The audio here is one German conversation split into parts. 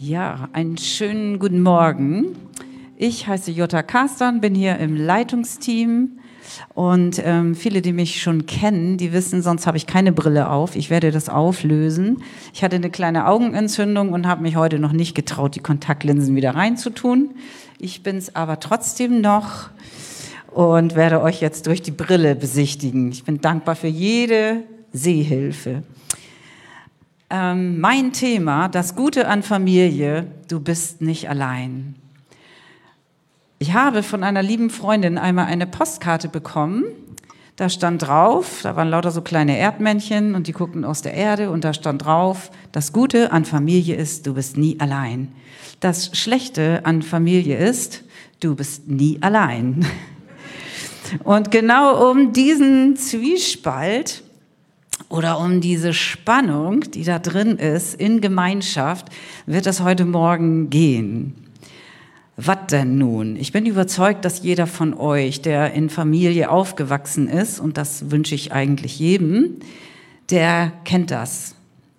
Ja, einen schönen guten Morgen. Ich heiße Jutta Kastan, bin hier im Leitungsteam und ähm, viele, die mich schon kennen, die wissen, sonst habe ich keine Brille auf. Ich werde das auflösen. Ich hatte eine kleine Augenentzündung und habe mich heute noch nicht getraut, die Kontaktlinsen wieder reinzutun. Ich bin es aber trotzdem noch und werde euch jetzt durch die Brille besichtigen. Ich bin dankbar für jede Sehhilfe. Ähm, mein Thema, das Gute an Familie, du bist nicht allein. Ich habe von einer lieben Freundin einmal eine Postkarte bekommen. Da stand drauf, da waren lauter so kleine Erdmännchen und die guckten aus der Erde und da stand drauf, das Gute an Familie ist, du bist nie allein. Das Schlechte an Familie ist, du bist nie allein. Und genau um diesen Zwiespalt oder um diese Spannung, die da drin ist, in Gemeinschaft, wird es heute Morgen gehen. Was denn nun? Ich bin überzeugt, dass jeder von euch, der in Familie aufgewachsen ist, und das wünsche ich eigentlich jedem, der kennt das.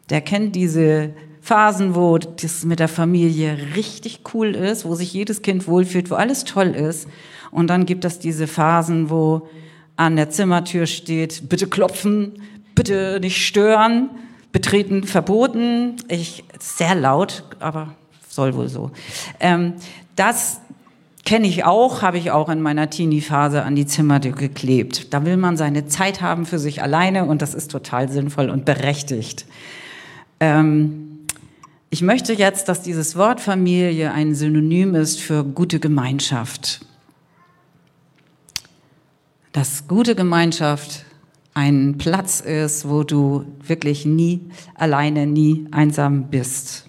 Der kennt diese Phasen, wo das mit der Familie richtig cool ist, wo sich jedes Kind wohlfühlt, wo alles toll ist. Und dann gibt es diese Phasen, wo an der Zimmertür steht, bitte klopfen, bitte nicht stören, betreten verboten. Ich, sehr laut, aber soll wohl so. Ähm, das kenne ich auch, habe ich auch in meiner Teenie-Phase an die Zimmertür geklebt. Da will man seine Zeit haben für sich alleine und das ist total sinnvoll und berechtigt. Ähm, ich möchte jetzt, dass dieses Wort Familie ein Synonym ist für gute Gemeinschaft. Dass gute Gemeinschaft ein Platz ist, wo du wirklich nie alleine, nie einsam bist.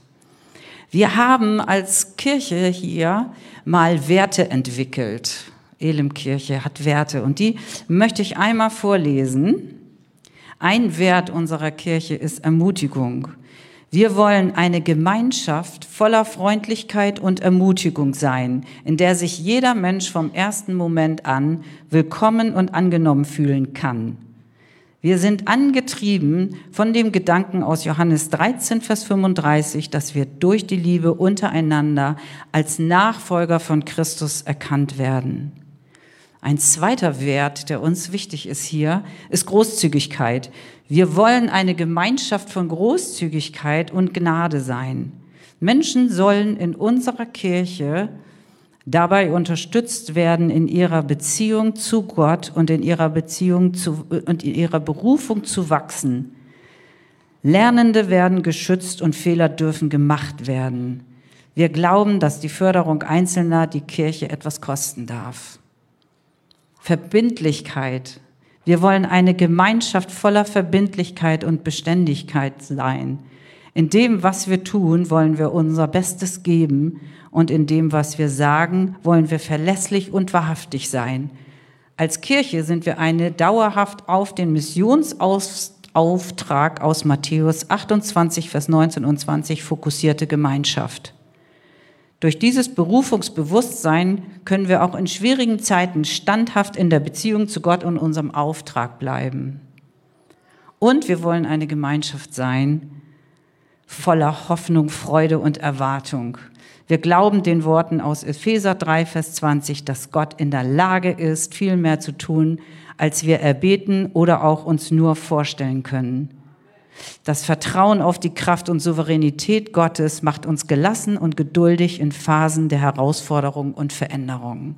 Wir haben als Kirche hier mal Werte entwickelt. Elimkirche hat Werte und die möchte ich einmal vorlesen. Ein Wert unserer Kirche ist Ermutigung. Wir wollen eine Gemeinschaft voller Freundlichkeit und Ermutigung sein, in der sich jeder Mensch vom ersten Moment an willkommen und angenommen fühlen kann. Wir sind angetrieben von dem Gedanken aus Johannes 13, Vers 35, dass wir durch die Liebe untereinander als Nachfolger von Christus erkannt werden. Ein zweiter Wert, der uns wichtig ist hier, ist Großzügigkeit. Wir wollen eine Gemeinschaft von Großzügigkeit und Gnade sein. Menschen sollen in unserer Kirche dabei unterstützt werden, in ihrer Beziehung zu Gott und in ihrer Beziehung zu, und in ihrer Berufung zu wachsen. Lernende werden geschützt und Fehler dürfen gemacht werden. Wir glauben, dass die Förderung Einzelner die Kirche etwas kosten darf. Verbindlichkeit. Wir wollen eine Gemeinschaft voller Verbindlichkeit und Beständigkeit sein. In dem, was wir tun, wollen wir unser Bestes geben und in dem, was wir sagen, wollen wir verlässlich und wahrhaftig sein. Als Kirche sind wir eine dauerhaft auf den Missionsauftrag aus Matthäus 28, Vers 19 und 20 fokussierte Gemeinschaft. Durch dieses Berufungsbewusstsein können wir auch in schwierigen Zeiten standhaft in der Beziehung zu Gott und unserem Auftrag bleiben. Und wir wollen eine Gemeinschaft sein, voller Hoffnung, Freude und Erwartung. Wir glauben den Worten aus Epheser 3, Vers 20, dass Gott in der Lage ist, viel mehr zu tun, als wir erbeten oder auch uns nur vorstellen können. Das Vertrauen auf die Kraft und Souveränität Gottes macht uns gelassen und geduldig in Phasen der Herausforderung und Veränderung.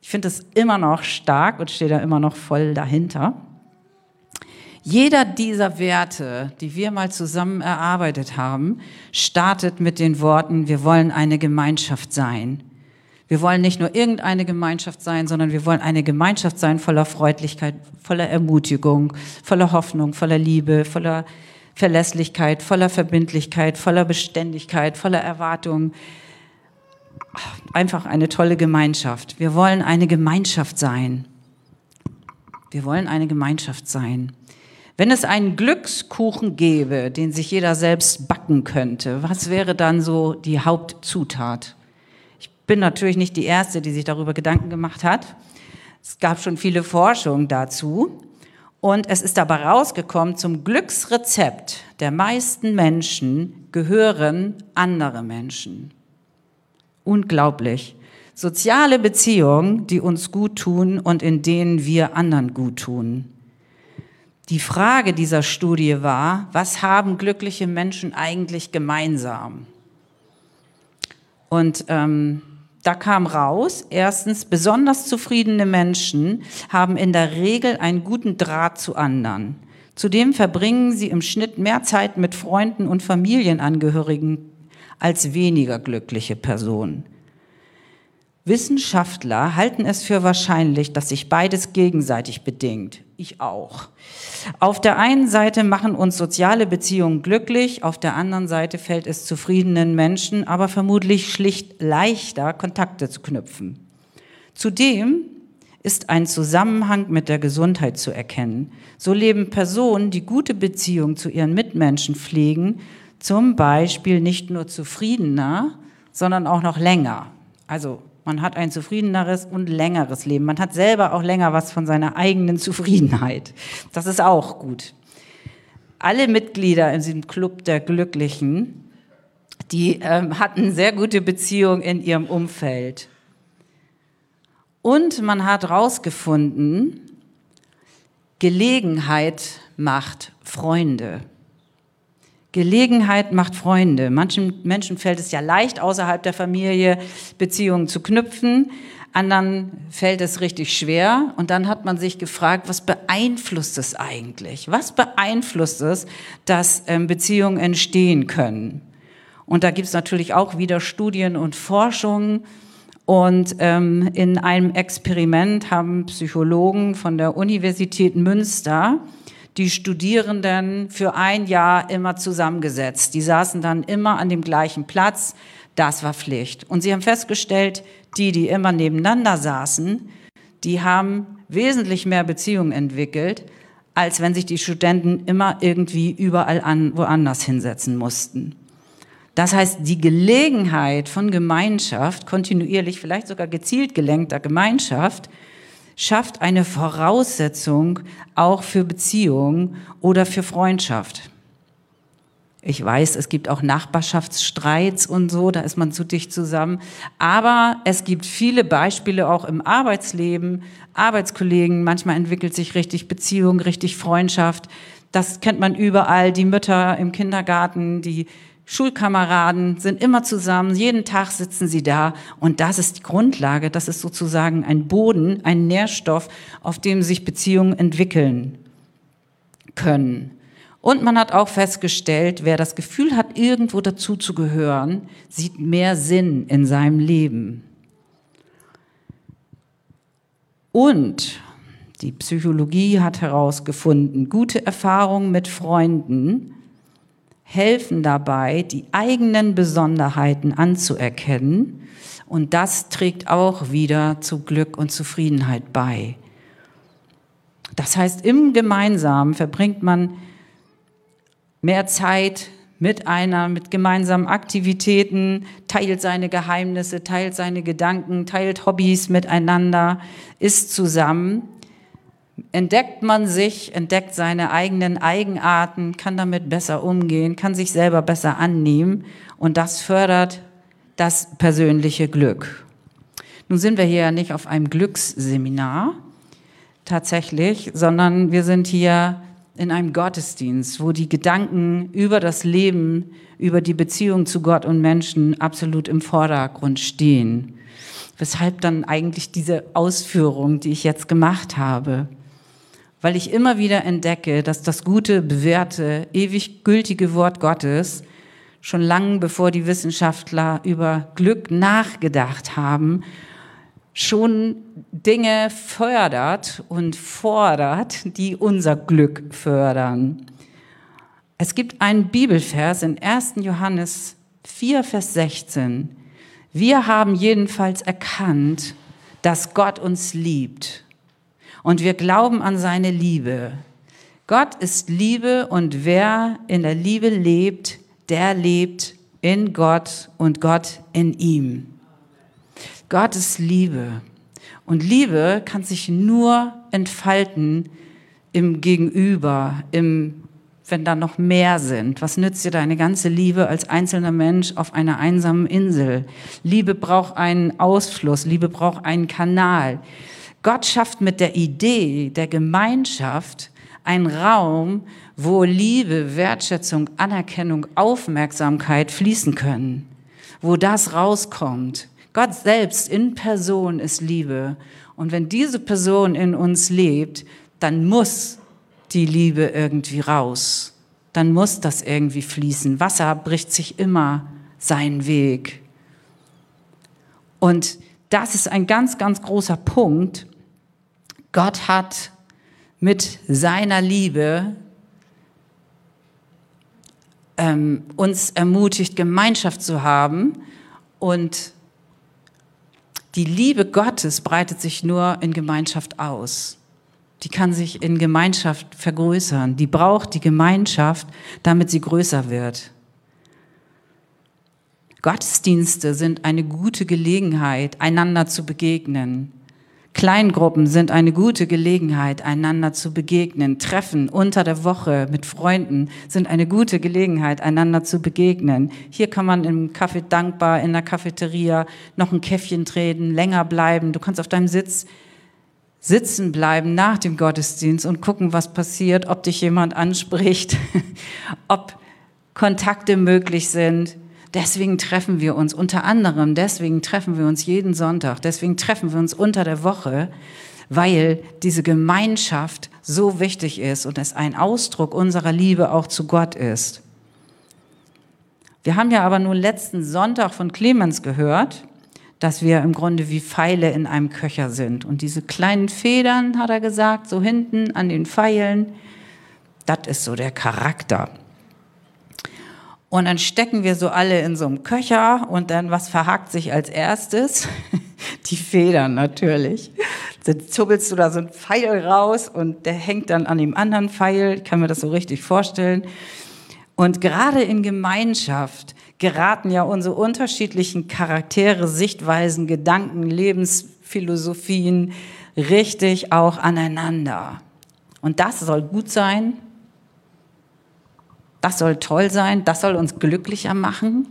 Ich finde es immer noch stark und stehe da immer noch voll dahinter. Jeder dieser Werte, die wir mal zusammen erarbeitet haben, startet mit den Worten, wir wollen eine Gemeinschaft sein. Wir wollen nicht nur irgendeine Gemeinschaft sein, sondern wir wollen eine Gemeinschaft sein voller Freundlichkeit, voller Ermutigung, voller Hoffnung, voller Liebe, voller Verlässlichkeit, voller Verbindlichkeit, voller Beständigkeit, voller Erwartung. Einfach eine tolle Gemeinschaft. Wir wollen eine Gemeinschaft sein. Wir wollen eine Gemeinschaft sein. Wenn es einen Glückskuchen gäbe, den sich jeder selbst backen könnte, was wäre dann so die Hauptzutat? Ich bin natürlich nicht die Erste, die sich darüber Gedanken gemacht hat. Es gab schon viele Forschungen dazu. Und es ist dabei rausgekommen, zum Glücksrezept der meisten Menschen gehören andere Menschen. Unglaublich. Soziale Beziehungen, die uns gut tun und in denen wir anderen gut tun. Die Frage dieser Studie war, was haben glückliche Menschen eigentlich gemeinsam? Und ähm, da kam raus, erstens, besonders zufriedene Menschen haben in der Regel einen guten Draht zu anderen. Zudem verbringen sie im Schnitt mehr Zeit mit Freunden und Familienangehörigen als weniger glückliche Personen. Wissenschaftler halten es für wahrscheinlich, dass sich beides gegenseitig bedingt. Ich auch. Auf der einen Seite machen uns soziale Beziehungen glücklich, auf der anderen Seite fällt es zufriedenen Menschen aber vermutlich schlicht leichter, Kontakte zu knüpfen. Zudem ist ein Zusammenhang mit der Gesundheit zu erkennen. So leben Personen, die gute Beziehungen zu ihren Mitmenschen pflegen, zum Beispiel nicht nur zufriedener, sondern auch noch länger. Also man hat ein zufriedeneres und längeres Leben. Man hat selber auch länger was von seiner eigenen Zufriedenheit. Das ist auch gut. Alle Mitglieder in diesem Club der Glücklichen, die ähm, hatten sehr gute Beziehungen in ihrem Umfeld. Und man hat herausgefunden, Gelegenheit macht Freunde. Gelegenheit macht Freunde. Manchen Menschen fällt es ja leicht, außerhalb der Familie Beziehungen zu knüpfen. Anderen fällt es richtig schwer. Und dann hat man sich gefragt, was beeinflusst es eigentlich? Was beeinflusst es, dass ähm, Beziehungen entstehen können? Und da gibt es natürlich auch wieder Studien und Forschungen. Und ähm, in einem Experiment haben Psychologen von der Universität Münster die Studierenden für ein Jahr immer zusammengesetzt. Die saßen dann immer an dem gleichen Platz. Das war Pflicht. Und sie haben festgestellt, die, die immer nebeneinander saßen, die haben wesentlich mehr Beziehungen entwickelt, als wenn sich die Studenten immer irgendwie überall an, woanders hinsetzen mussten. Das heißt, die Gelegenheit von Gemeinschaft, kontinuierlich, vielleicht sogar gezielt gelenkter Gemeinschaft, schafft eine Voraussetzung auch für Beziehung oder für Freundschaft. Ich weiß, es gibt auch Nachbarschaftsstreits und so, da ist man zu dicht zusammen. Aber es gibt viele Beispiele auch im Arbeitsleben, Arbeitskollegen, manchmal entwickelt sich richtig Beziehung, richtig Freundschaft. Das kennt man überall, die Mütter im Kindergarten, die Schulkameraden sind immer zusammen, jeden Tag sitzen sie da und das ist die Grundlage, das ist sozusagen ein Boden, ein Nährstoff, auf dem sich Beziehungen entwickeln können. Und man hat auch festgestellt, wer das Gefühl hat, irgendwo dazu zu gehören, sieht mehr Sinn in seinem Leben. Und die Psychologie hat herausgefunden, gute Erfahrungen mit Freunden helfen dabei, die eigenen Besonderheiten anzuerkennen. Und das trägt auch wieder zu Glück und Zufriedenheit bei. Das heißt, im Gemeinsamen verbringt man mehr Zeit mit einer, mit gemeinsamen Aktivitäten, teilt seine Geheimnisse, teilt seine Gedanken, teilt Hobbys miteinander, ist zusammen entdeckt man sich, entdeckt seine eigenen Eigenarten, kann damit besser umgehen, kann sich selber besser annehmen und das fördert das persönliche Glück. Nun sind wir hier ja nicht auf einem Glücksseminar tatsächlich, sondern wir sind hier in einem Gottesdienst, wo die Gedanken über das Leben, über die Beziehung zu Gott und Menschen absolut im Vordergrund stehen. Weshalb dann eigentlich diese Ausführung, die ich jetzt gemacht habe weil ich immer wieder entdecke, dass das gute, bewährte, ewig gültige Wort Gottes schon lange bevor die Wissenschaftler über Glück nachgedacht haben, schon Dinge fördert und fordert, die unser Glück fördern. Es gibt einen Bibelvers in 1. Johannes 4, Vers 16. Wir haben jedenfalls erkannt, dass Gott uns liebt und wir glauben an seine Liebe. Gott ist Liebe und wer in der Liebe lebt, der lebt in Gott und Gott in ihm. Gott ist Liebe. Und Liebe kann sich nur entfalten im Gegenüber, im, wenn da noch mehr sind. Was nützt dir deine ganze Liebe als einzelner Mensch auf einer einsamen Insel? Liebe braucht einen Ausfluss, Liebe braucht einen Kanal. Gott schafft mit der Idee der Gemeinschaft einen Raum, wo Liebe, Wertschätzung, Anerkennung, Aufmerksamkeit fließen können, wo das rauskommt. Gott selbst in Person ist Liebe. Und wenn diese Person in uns lebt, dann muss die Liebe irgendwie raus. Dann muss das irgendwie fließen. Wasser bricht sich immer seinen Weg. Und das ist ein ganz, ganz großer Punkt. Gott hat mit seiner Liebe ähm, uns ermutigt, Gemeinschaft zu haben. Und die Liebe Gottes breitet sich nur in Gemeinschaft aus. Die kann sich in Gemeinschaft vergrößern. Die braucht die Gemeinschaft, damit sie größer wird. Gottesdienste sind eine gute Gelegenheit, einander zu begegnen. Kleingruppen sind eine gute Gelegenheit, einander zu begegnen. Treffen unter der Woche mit Freunden sind eine gute Gelegenheit, einander zu begegnen. Hier kann man im Café dankbar, in der Cafeteria noch ein Käffchen treten, länger bleiben. Du kannst auf deinem Sitz sitzen bleiben nach dem Gottesdienst und gucken, was passiert, ob dich jemand anspricht, ob Kontakte möglich sind. Deswegen treffen wir uns unter anderem, deswegen treffen wir uns jeden Sonntag, deswegen treffen wir uns unter der Woche, weil diese Gemeinschaft so wichtig ist und es ein Ausdruck unserer Liebe auch zu Gott ist. Wir haben ja aber nur letzten Sonntag von Clemens gehört, dass wir im Grunde wie Pfeile in einem Köcher sind. Und diese kleinen Federn, hat er gesagt, so hinten an den Pfeilen, das ist so der Charakter. Und dann stecken wir so alle in so einem Köcher und dann, was verhakt sich als erstes? Die Federn natürlich. Dann zubbelst du da so einen Pfeil raus und der hängt dann an dem anderen Pfeil. Ich kann mir das so richtig vorstellen. Und gerade in Gemeinschaft geraten ja unsere unterschiedlichen Charaktere, Sichtweisen, Gedanken, Lebensphilosophien richtig auch aneinander. Und das soll gut sein das soll toll sein, das soll uns glücklicher machen.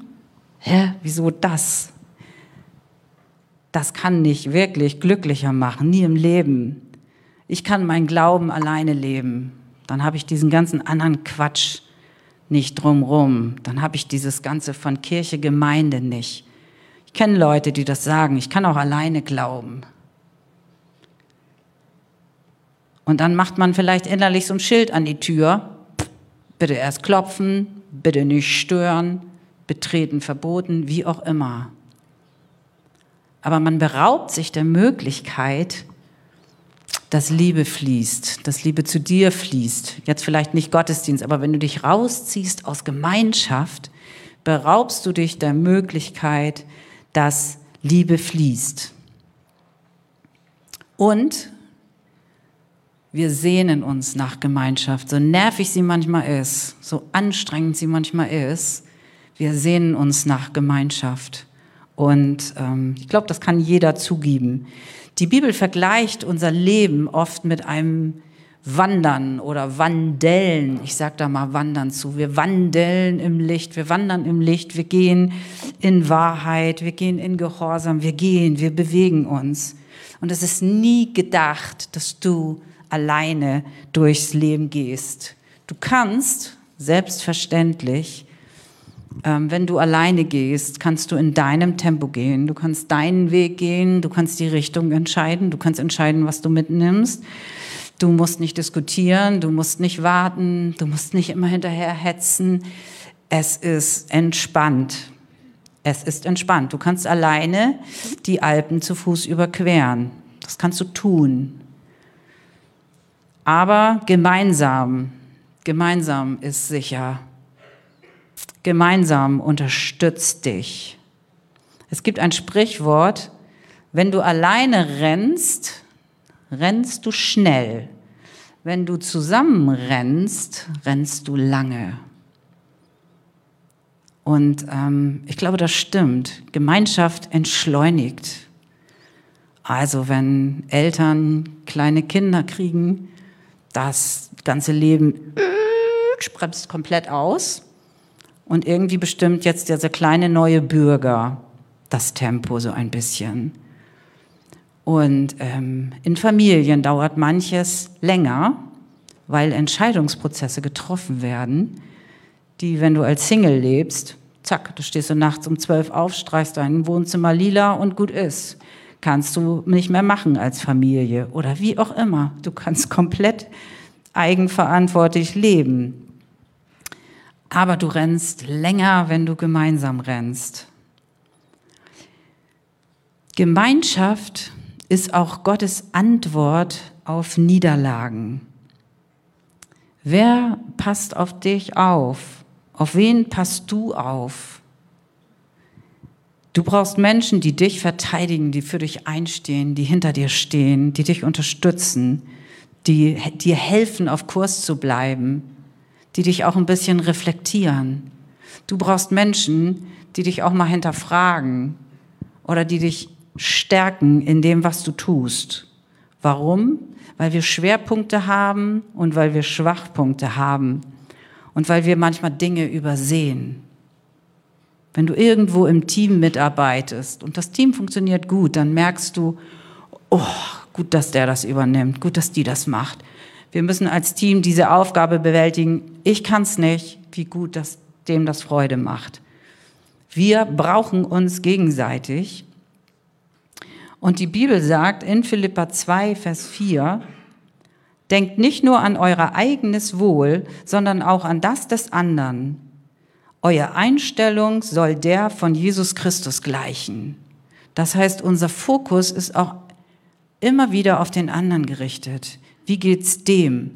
Hä, wieso das? Das kann nicht wirklich glücklicher machen, nie im Leben. Ich kann meinen Glauben alleine leben. Dann habe ich diesen ganzen anderen Quatsch nicht drumrum. Dann habe ich dieses Ganze von Kirche, Gemeinde nicht. Ich kenne Leute, die das sagen. Ich kann auch alleine glauben. Und dann macht man vielleicht innerlich so ein Schild an die Tür Bitte erst klopfen, bitte nicht stören, betreten verboten, wie auch immer. Aber man beraubt sich der Möglichkeit, dass Liebe fließt, dass Liebe zu dir fließt. Jetzt vielleicht nicht Gottesdienst, aber wenn du dich rausziehst aus Gemeinschaft, beraubst du dich der Möglichkeit, dass Liebe fließt. Und wir sehnen uns nach Gemeinschaft, so nervig sie manchmal ist, so anstrengend sie manchmal ist. Wir sehnen uns nach Gemeinschaft. Und ähm, ich glaube, das kann jeder zugeben. Die Bibel vergleicht unser Leben oft mit einem Wandern oder Wandeln. Ich sage da mal Wandern zu. Wir wandeln im Licht, wir wandern im Licht, wir gehen in Wahrheit, wir gehen in Gehorsam, wir gehen, wir bewegen uns. Und es ist nie gedacht, dass du alleine durchs Leben gehst. Du kannst selbstverständlich, ähm, wenn du alleine gehst, kannst du in deinem Tempo gehen. Du kannst deinen Weg gehen, du kannst die Richtung entscheiden, du kannst entscheiden, was du mitnimmst. Du musst nicht diskutieren, du musst nicht warten, du musst nicht immer hinterher hetzen. Es ist entspannt. Es ist entspannt. Du kannst alleine die Alpen zu Fuß überqueren. Das kannst du tun. Aber gemeinsam, gemeinsam ist sicher. Gemeinsam unterstützt dich. Es gibt ein Sprichwort, wenn du alleine rennst, rennst du schnell. Wenn du zusammen rennst, rennst du lange. Und ähm, ich glaube, das stimmt. Gemeinschaft entschleunigt. Also wenn Eltern kleine Kinder kriegen, das ganze Leben bremst komplett aus und irgendwie bestimmt jetzt dieser kleine neue Bürger das Tempo so ein bisschen. Und ähm, in Familien dauert manches länger, weil Entscheidungsprozesse getroffen werden, die, wenn du als Single lebst, zack, du stehst du nachts um zwölf auf, streichst dein Wohnzimmer lila und gut ist. Kannst du nicht mehr machen als Familie oder wie auch immer. Du kannst komplett eigenverantwortlich leben. Aber du rennst länger, wenn du gemeinsam rennst. Gemeinschaft ist auch Gottes Antwort auf Niederlagen. Wer passt auf dich auf? Auf wen passt du auf? Du brauchst Menschen, die dich verteidigen, die für dich einstehen, die hinter dir stehen, die dich unterstützen, die dir helfen, auf Kurs zu bleiben, die dich auch ein bisschen reflektieren. Du brauchst Menschen, die dich auch mal hinterfragen oder die dich stärken in dem, was du tust. Warum? Weil wir Schwerpunkte haben und weil wir Schwachpunkte haben und weil wir manchmal Dinge übersehen. Wenn du irgendwo im Team mitarbeitest und das Team funktioniert gut, dann merkst du, oh, gut, dass der das übernimmt, gut, dass die das macht. Wir müssen als Team diese Aufgabe bewältigen. Ich kann es nicht, wie gut, dass dem das Freude macht. Wir brauchen uns gegenseitig und die Bibel sagt in Philippa 2, Vers 4, denkt nicht nur an euer eigenes Wohl, sondern auch an das des anderen. Eure Einstellung soll der von Jesus Christus gleichen. Das heißt, unser Fokus ist auch immer wieder auf den anderen gerichtet. Wie geht's dem?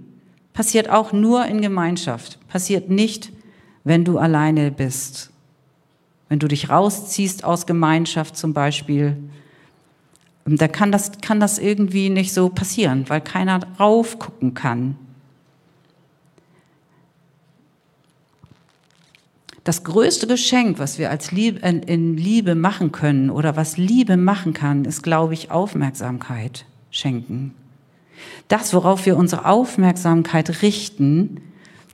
Passiert auch nur in Gemeinschaft. Passiert nicht, wenn du alleine bist. Wenn du dich rausziehst aus Gemeinschaft zum Beispiel, da kann das, kann das irgendwie nicht so passieren, weil keiner drauf gucken kann. Das größte Geschenk, was wir als Liebe, in Liebe machen können oder was Liebe machen kann, ist, glaube ich, Aufmerksamkeit schenken. Das, worauf wir unsere Aufmerksamkeit richten,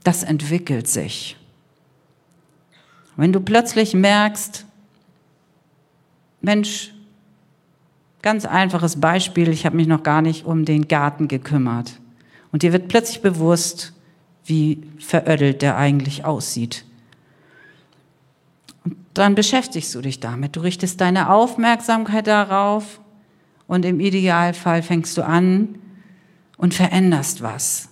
das entwickelt sich. Wenn du plötzlich merkst, Mensch, Ganz einfaches Beispiel, ich habe mich noch gar nicht um den Garten gekümmert. Und dir wird plötzlich bewusst, wie verödelt der eigentlich aussieht. Und dann beschäftigst du dich damit. Du richtest deine Aufmerksamkeit darauf und im Idealfall fängst du an und veränderst was.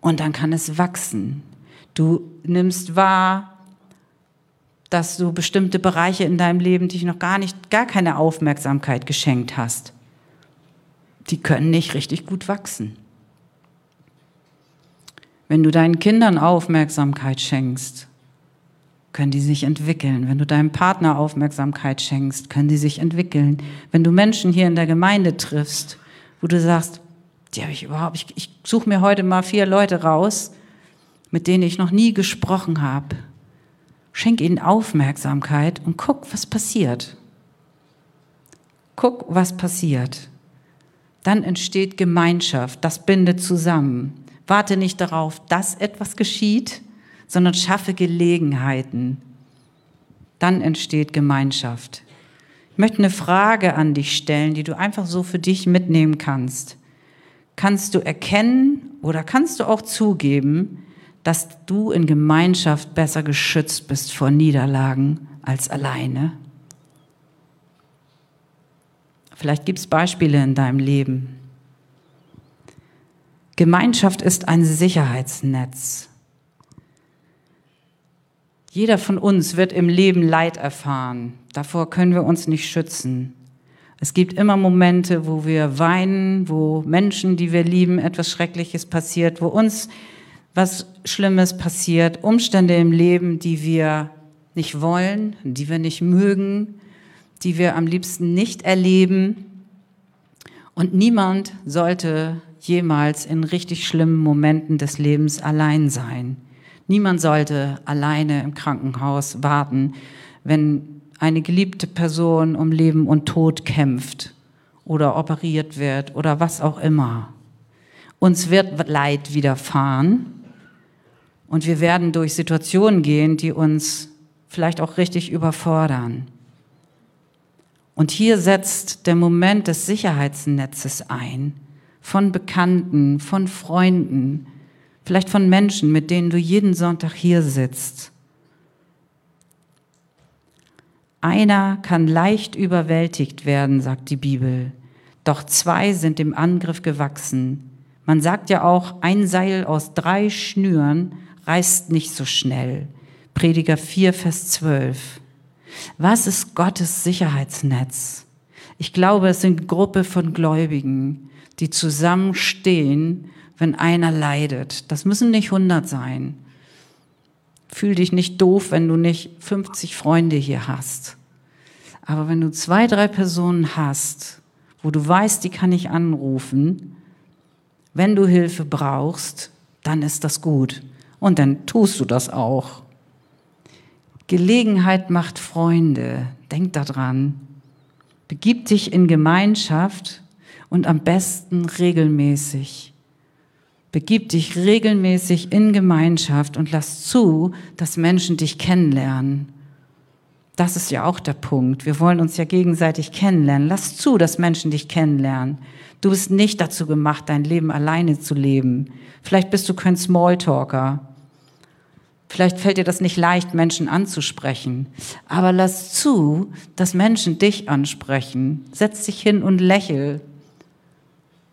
Und dann kann es wachsen. Du nimmst wahr, dass du bestimmte Bereiche in deinem Leben dich noch gar nicht, gar keine Aufmerksamkeit geschenkt hast. Die können nicht richtig gut wachsen. Wenn du deinen Kindern Aufmerksamkeit schenkst, können die sich entwickeln. Wenn du deinem Partner Aufmerksamkeit schenkst, können die sich entwickeln. Wenn du Menschen hier in der Gemeinde triffst, wo du sagst, die habe ich überhaupt, ich, ich suche mir heute mal vier Leute raus, mit denen ich noch nie gesprochen habe Schenk ihnen Aufmerksamkeit und guck, was passiert. Guck, was passiert. Dann entsteht Gemeinschaft, das bindet zusammen. Warte nicht darauf, dass etwas geschieht, sondern schaffe Gelegenheiten. Dann entsteht Gemeinschaft. Ich möchte eine Frage an dich stellen, die du einfach so für dich mitnehmen kannst. Kannst du erkennen oder kannst du auch zugeben, dass du in Gemeinschaft besser geschützt bist vor Niederlagen als alleine. Vielleicht gibt es Beispiele in deinem Leben. Gemeinschaft ist ein Sicherheitsnetz. Jeder von uns wird im Leben Leid erfahren. Davor können wir uns nicht schützen. Es gibt immer Momente, wo wir weinen, wo Menschen, die wir lieben, etwas Schreckliches passiert, wo uns was Schlimmes passiert, Umstände im Leben, die wir nicht wollen, die wir nicht mögen, die wir am liebsten nicht erleben. Und niemand sollte jemals in richtig schlimmen Momenten des Lebens allein sein. Niemand sollte alleine im Krankenhaus warten, wenn eine geliebte Person um Leben und Tod kämpft oder operiert wird oder was auch immer. Uns wird Leid widerfahren und wir werden durch Situationen gehen, die uns vielleicht auch richtig überfordern. Und hier setzt der Moment des Sicherheitsnetzes ein, von Bekannten, von Freunden, vielleicht von Menschen, mit denen du jeden Sonntag hier sitzt. Einer kann leicht überwältigt werden, sagt die Bibel, doch zwei sind dem Angriff gewachsen. Man sagt ja auch, ein Seil aus drei Schnüren reißt nicht so schnell. Prediger 4, Vers 12. Was ist Gottes Sicherheitsnetz? Ich glaube, es sind Gruppe von Gläubigen, die zusammenstehen, wenn einer leidet. Das müssen nicht 100 sein. Fühl dich nicht doof, wenn du nicht 50 Freunde hier hast. Aber wenn du zwei, drei Personen hast, wo du weißt, die kann ich anrufen, wenn du Hilfe brauchst, dann ist das gut. Und dann tust du das auch. Gelegenheit macht Freunde. Denk daran. Begib dich in Gemeinschaft und am besten regelmäßig. Begib dich regelmäßig in Gemeinschaft und lass zu, dass Menschen dich kennenlernen. Das ist ja auch der Punkt. Wir wollen uns ja gegenseitig kennenlernen. Lass zu, dass Menschen dich kennenlernen. Du bist nicht dazu gemacht, dein Leben alleine zu leben. Vielleicht bist du kein Smalltalker. Vielleicht fällt dir das nicht leicht, Menschen anzusprechen. Aber lass zu, dass Menschen dich ansprechen. Setz dich hin und lächel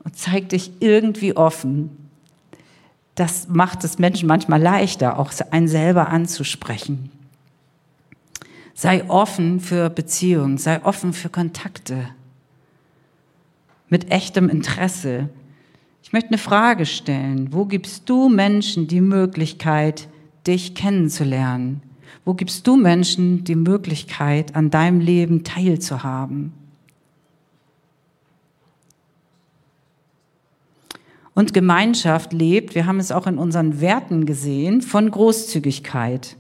und zeig dich irgendwie offen das macht es Menschen manchmal leichter, auch einen selber anzusprechen. Sei offen für Beziehungen, sei offen für Kontakte mit echtem Interesse. Ich möchte eine Frage stellen. Wo gibst du Menschen die Möglichkeit, dich kennenzulernen? Wo gibst du Menschen die Möglichkeit, an deinem Leben teilzuhaben? Und Gemeinschaft lebt, wir haben es auch in unseren Werten gesehen, von Großzügigkeit.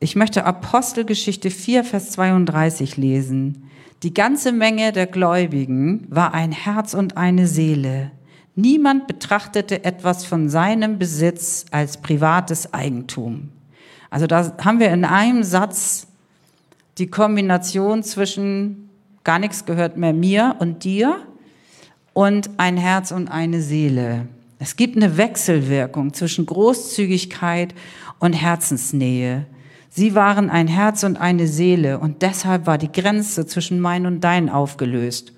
Ich möchte Apostelgeschichte 4, Vers 32 lesen. Die ganze Menge der Gläubigen war ein Herz und eine Seele. Niemand betrachtete etwas von seinem Besitz als privates Eigentum. Also da haben wir in einem Satz die Kombination zwischen gar nichts gehört mehr mir und dir und ein Herz und eine Seele. Es gibt eine Wechselwirkung zwischen Großzügigkeit und Herzensnähe. Sie waren ein Herz und eine Seele und deshalb war die Grenze zwischen mein und dein aufgelöst.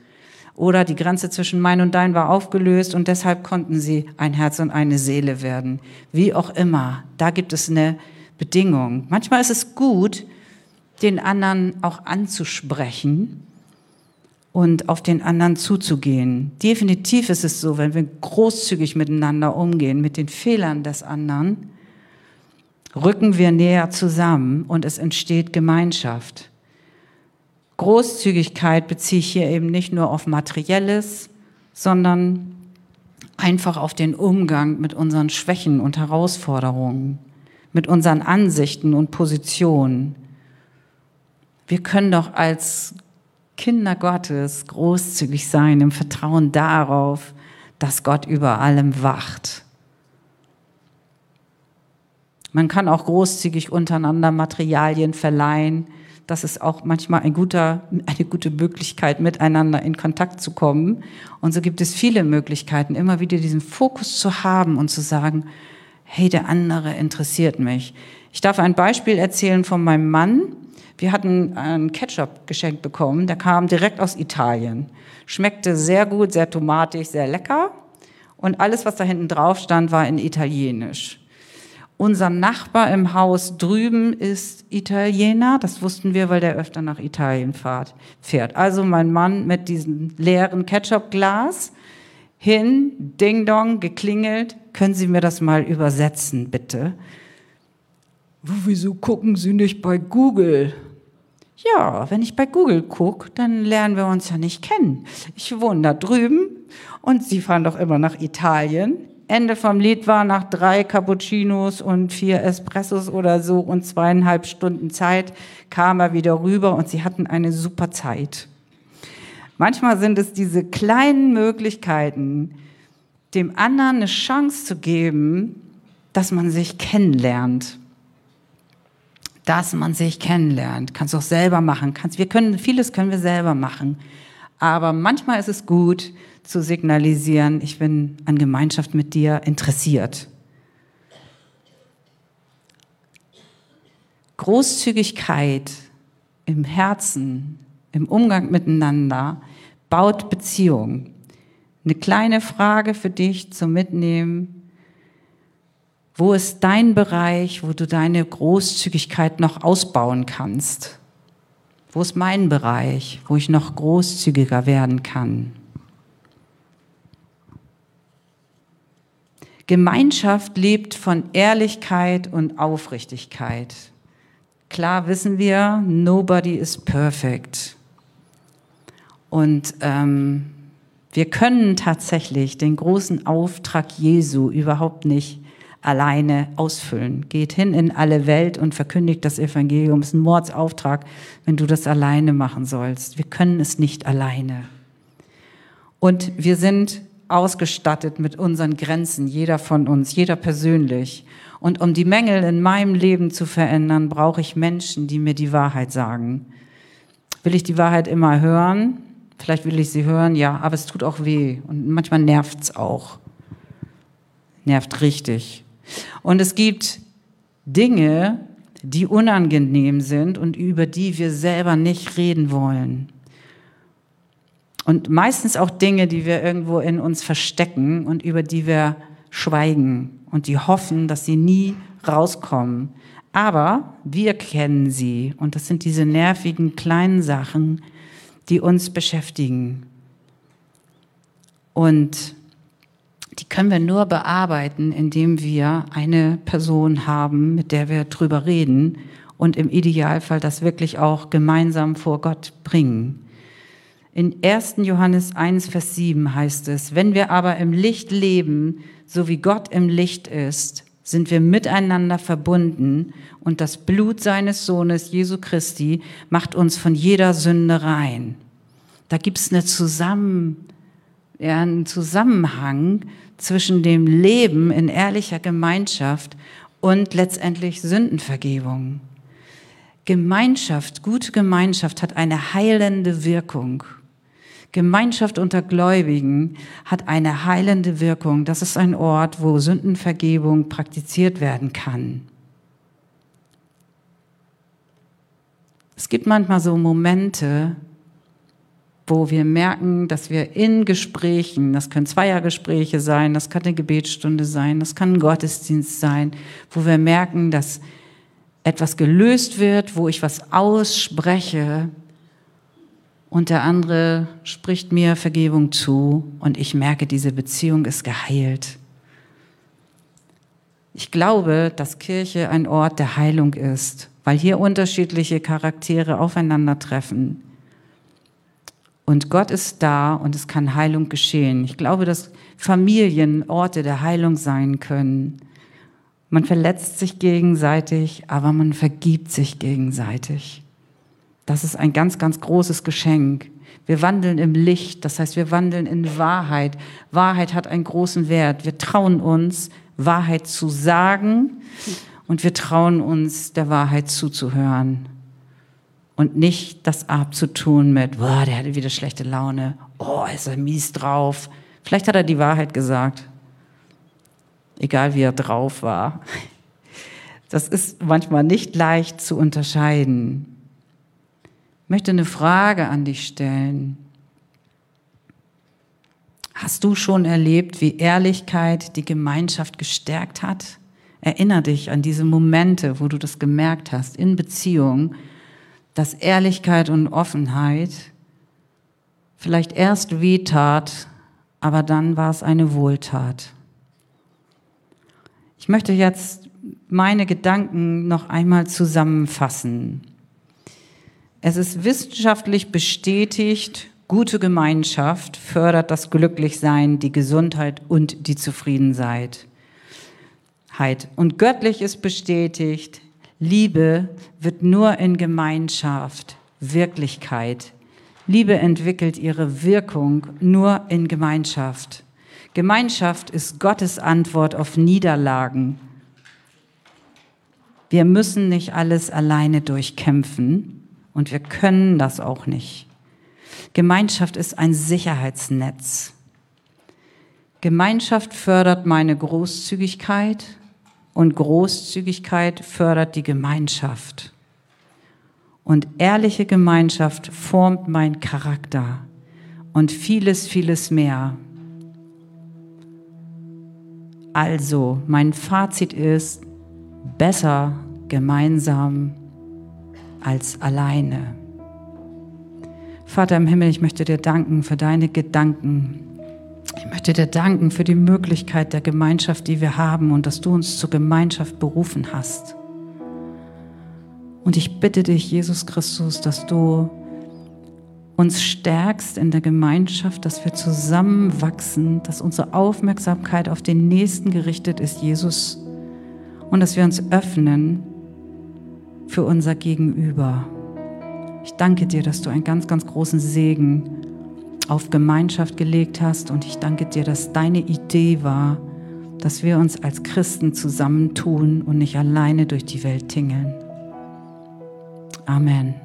Oder die Grenze zwischen mein und dein war aufgelöst und deshalb konnten sie ein Herz und eine Seele werden. Wie auch immer, da gibt es eine Bedingung. Manchmal ist es gut, den anderen auch anzusprechen und auf den anderen zuzugehen. Definitiv ist es so, wenn wir großzügig miteinander umgehen, mit den Fehlern des anderen, rücken wir näher zusammen und es entsteht Gemeinschaft. Großzügigkeit beziehe ich hier eben nicht nur auf Materielles, sondern einfach auf den Umgang mit unseren Schwächen und Herausforderungen, mit unseren Ansichten und Positionen. Wir können doch als Kinder Gottes großzügig sein im Vertrauen darauf, dass Gott über allem wacht. Man kann auch großzügig untereinander Materialien verleihen. Das ist auch manchmal ein guter, eine gute Möglichkeit, miteinander in Kontakt zu kommen. Und so gibt es viele Möglichkeiten, immer wieder diesen Fokus zu haben und zu sagen, hey, der andere interessiert mich. Ich darf ein Beispiel erzählen von meinem Mann. Wir hatten einen Ketchup geschenkt bekommen, der kam direkt aus Italien. Schmeckte sehr gut, sehr tomatig, sehr lecker. Und alles, was da hinten drauf stand, war in Italienisch. Unser Nachbar im Haus drüben ist Italiener. Das wussten wir, weil der öfter nach Italien fährt. Also mein Mann mit diesem leeren Ketchupglas hin, Ding Dong, geklingelt. Können Sie mir das mal übersetzen, bitte? Wieso gucken Sie nicht bei Google? Ja, wenn ich bei Google gucke, dann lernen wir uns ja nicht kennen. Ich wohne da drüben und Sie fahren doch immer nach Italien. Ende vom Lied war nach drei Cappuccinos und vier Espressos oder so und zweieinhalb Stunden Zeit kam er wieder rüber und sie hatten eine super Zeit. Manchmal sind es diese kleinen Möglichkeiten, dem anderen eine Chance zu geben, dass man sich kennenlernt. Dass man sich kennenlernt. Kannst du auch selber machen. Kannst, wir können, vieles können wir selber machen. Aber manchmal ist es gut zu signalisieren, ich bin an Gemeinschaft mit dir interessiert. Großzügigkeit im Herzen, im Umgang miteinander baut Beziehung. Eine kleine Frage für dich zum Mitnehmen. Wo ist dein Bereich, wo du deine Großzügigkeit noch ausbauen kannst? Wo ist mein Bereich, wo ich noch großzügiger werden kann? Gemeinschaft lebt von Ehrlichkeit und Aufrichtigkeit. Klar wissen wir, nobody is perfect. Und ähm, wir können tatsächlich den großen Auftrag Jesu überhaupt nicht alleine ausfüllen. Geht hin in alle Welt und verkündigt das Evangelium. Das ist ein Mordsauftrag, wenn du das alleine machen sollst. Wir können es nicht alleine. Und wir sind ausgestattet mit unseren Grenzen, jeder von uns, jeder persönlich. Und um die Mängel in meinem Leben zu verändern, brauche ich Menschen, die mir die Wahrheit sagen. Will ich die Wahrheit immer hören? Vielleicht will ich sie hören, ja, aber es tut auch weh und manchmal nervt es auch. Nervt richtig. Und es gibt Dinge, die unangenehm sind und über die wir selber nicht reden wollen. Und meistens auch Dinge, die wir irgendwo in uns verstecken und über die wir schweigen und die hoffen, dass sie nie rauskommen. Aber wir kennen sie und das sind diese nervigen kleinen Sachen, die uns beschäftigen. Und die können wir nur bearbeiten, indem wir eine Person haben, mit der wir drüber reden und im Idealfall das wirklich auch gemeinsam vor Gott bringen. In 1. Johannes 1, Vers 7 heißt es, wenn wir aber im Licht leben, so wie Gott im Licht ist, sind wir miteinander verbunden und das Blut seines Sohnes Jesu Christi macht uns von jeder Sünde rein. Da gibt es eine Zusammen, ja, einen Zusammenhang zwischen dem Leben in ehrlicher Gemeinschaft und letztendlich Sündenvergebung. Gemeinschaft, gute Gemeinschaft hat eine heilende Wirkung. Gemeinschaft unter Gläubigen hat eine heilende Wirkung. Das ist ein Ort, wo Sündenvergebung praktiziert werden kann. Es gibt manchmal so Momente, wo wir merken, dass wir in Gesprächen, das können Zweiergespräche sein, das kann eine Gebetsstunde sein, das kann ein Gottesdienst sein, wo wir merken, dass etwas gelöst wird, wo ich was ausspreche, und der andere spricht mir Vergebung zu und ich merke, diese Beziehung ist geheilt. Ich glaube, dass Kirche ein Ort der Heilung ist, weil hier unterschiedliche Charaktere aufeinandertreffen. Und Gott ist da und es kann Heilung geschehen. Ich glaube, dass Familien Orte der Heilung sein können. Man verletzt sich gegenseitig, aber man vergibt sich gegenseitig. Das ist ein ganz, ganz großes Geschenk. Wir wandeln im Licht, das heißt, wir wandeln in Wahrheit. Wahrheit hat einen großen Wert. Wir trauen uns, Wahrheit zu sagen und wir trauen uns, der Wahrheit zuzuhören. Und nicht das abzutun mit, boah, der hatte wieder schlechte Laune, oh, ist er mies drauf. Vielleicht hat er die Wahrheit gesagt. Egal wie er drauf war. Das ist manchmal nicht leicht zu unterscheiden. Ich möchte eine Frage an dich stellen. Hast du schon erlebt, wie Ehrlichkeit die Gemeinschaft gestärkt hat? Erinner dich an diese Momente, wo du das gemerkt hast in Beziehung, dass Ehrlichkeit und Offenheit vielleicht erst wehtat, aber dann war es eine Wohltat. Ich möchte jetzt meine Gedanken noch einmal zusammenfassen. Es ist wissenschaftlich bestätigt, gute Gemeinschaft fördert das Glücklichsein, die Gesundheit und die Zufriedenheit. Und göttlich ist bestätigt, Liebe wird nur in Gemeinschaft Wirklichkeit. Liebe entwickelt ihre Wirkung nur in Gemeinschaft. Gemeinschaft ist Gottes Antwort auf Niederlagen. Wir müssen nicht alles alleine durchkämpfen und wir können das auch nicht. Gemeinschaft ist ein Sicherheitsnetz. Gemeinschaft fördert meine Großzügigkeit und Großzügigkeit fördert die Gemeinschaft. Und ehrliche Gemeinschaft formt meinen Charakter und vieles, vieles mehr. Also, mein Fazit ist, besser gemeinsam als alleine. Vater im Himmel, ich möchte dir danken für deine Gedanken. Ich möchte dir danken für die Möglichkeit der Gemeinschaft, die wir haben und dass du uns zur Gemeinschaft berufen hast. Und ich bitte dich, Jesus Christus, dass du uns stärkst in der Gemeinschaft, dass wir zusammenwachsen, dass unsere Aufmerksamkeit auf den Nächsten gerichtet ist, Jesus, und dass wir uns öffnen für unser Gegenüber. Ich danke dir, dass du einen ganz, ganz großen Segen auf Gemeinschaft gelegt hast und ich danke dir, dass deine Idee war, dass wir uns als Christen zusammentun und nicht alleine durch die Welt tingeln. Amen.